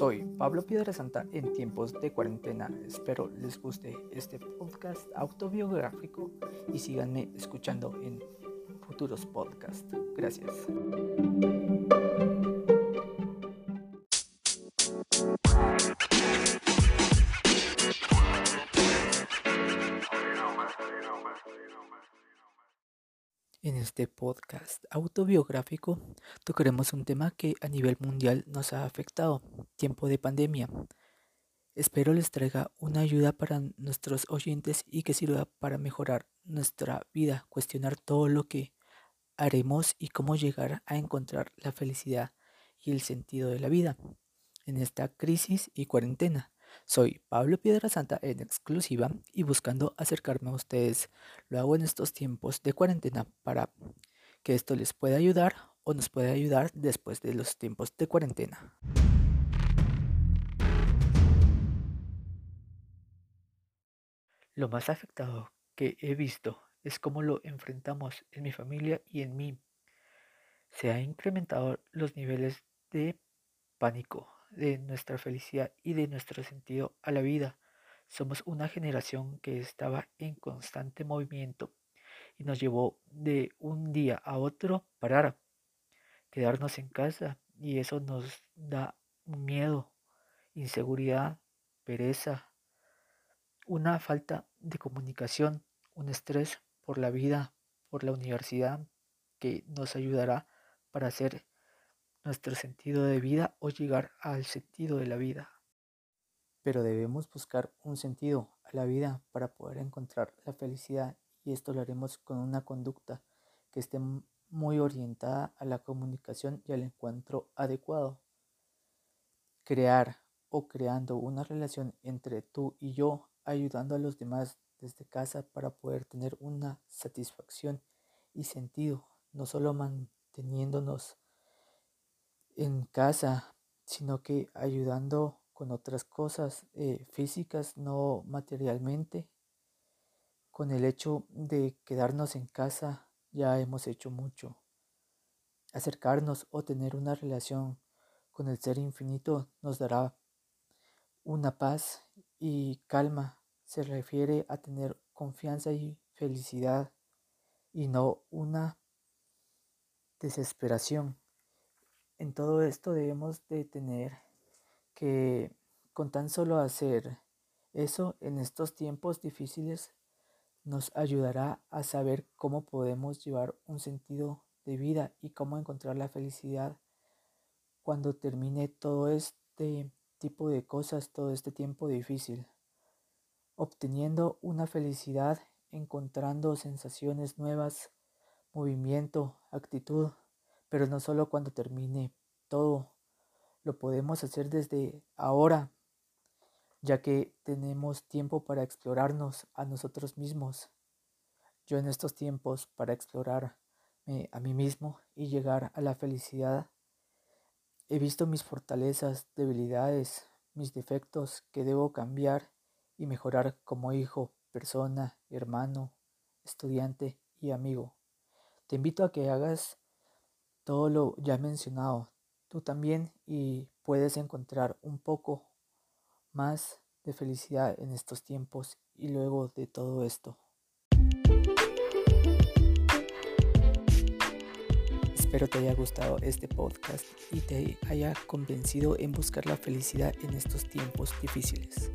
Soy Pablo Piedra Santa en tiempos de cuarentena. Espero les guste este podcast autobiográfico y síganme escuchando en futuros podcasts. Gracias. En este podcast autobiográfico tocaremos un tema que a nivel mundial nos ha afectado, tiempo de pandemia. Espero les traiga una ayuda para nuestros oyentes y que sirva para mejorar nuestra vida, cuestionar todo lo que haremos y cómo llegar a encontrar la felicidad y el sentido de la vida en esta crisis y cuarentena. Soy Pablo Piedra Santa en exclusiva y buscando acercarme a ustedes. Lo hago en estos tiempos de cuarentena para que esto les pueda ayudar o nos pueda ayudar después de los tiempos de cuarentena. Lo más afectado que he visto es cómo lo enfrentamos en mi familia y en mí. Se han incrementado los niveles de pánico, de nuestra felicidad y de nuestro sentido a la vida. Somos una generación que estaba en constante movimiento y nos llevó de un día a otro parar, quedarnos en casa y eso nos da miedo, inseguridad, pereza, una falta de comunicación, un estrés por la vida, por la universidad que nos ayudará para hacer nuestro sentido de vida o llegar al sentido de la vida. Pero debemos buscar un sentido a la vida para poder encontrar la felicidad y esto lo haremos con una conducta que esté muy orientada a la comunicación y al encuentro adecuado. Crear o creando una relación entre tú y yo, ayudando a los demás desde casa para poder tener una satisfacción y sentido, no solo manteniéndonos en casa, sino que ayudando con otras cosas eh, físicas, no materialmente. Con el hecho de quedarnos en casa ya hemos hecho mucho. Acercarnos o tener una relación con el ser infinito nos dará una paz y calma. Se refiere a tener confianza y felicidad y no una desesperación. En todo esto debemos de tener que con tan solo hacer eso en estos tiempos difíciles nos ayudará a saber cómo podemos llevar un sentido de vida y cómo encontrar la felicidad cuando termine todo este tipo de cosas, todo este tiempo difícil. Obteniendo una felicidad, encontrando sensaciones nuevas, movimiento, actitud, pero no solo cuando termine todo, lo podemos hacer desde ahora, ya que tenemos tiempo para explorarnos a nosotros mismos. Yo en estos tiempos para explorarme a mí mismo y llegar a la felicidad, he visto mis fortalezas, debilidades, mis defectos que debo cambiar y mejorar como hijo, persona, hermano, estudiante y amigo. Te invito a que hagas todo lo ya mencionado, tú también y puedes encontrar un poco más de felicidad en estos tiempos y luego de todo esto. Espero te haya gustado este podcast y te haya convencido en buscar la felicidad en estos tiempos difíciles.